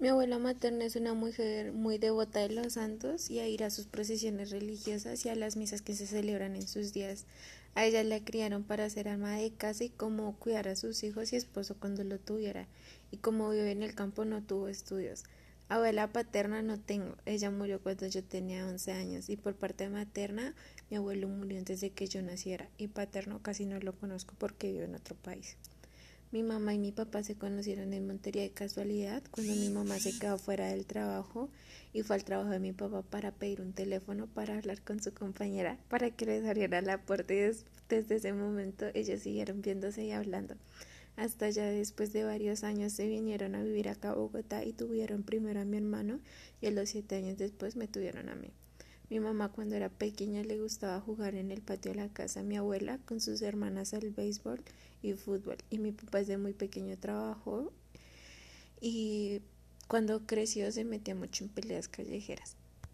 Mi abuela materna es una mujer muy devota de los santos y a ir a sus procesiones religiosas y a las misas que se celebran en sus días. A ella la criaron para ser ama de casa y cómo cuidar a sus hijos y esposo cuando lo tuviera. Y como vive en el campo no tuvo estudios. Abuela paterna no tengo. Ella murió cuando yo tenía 11 años y por parte materna mi abuelo murió antes de que yo naciera y paterno casi no lo conozco porque vive en otro país. Mi mamá y mi papá se conocieron en Montería de casualidad cuando mi mamá se quedó fuera del trabajo y fue al trabajo de mi papá para pedir un teléfono para hablar con su compañera para que les abriera la puerta y desde ese momento ellos siguieron viéndose y hablando. Hasta ya después de varios años se vinieron a vivir acá a Bogotá y tuvieron primero a mi hermano y a los siete años después me tuvieron a mí. Mi mamá cuando era pequeña le gustaba jugar en el patio de la casa mi abuela con sus hermanas al béisbol y fútbol y mi papá desde muy pequeño trabajó y cuando creció se metía mucho en peleas callejeras.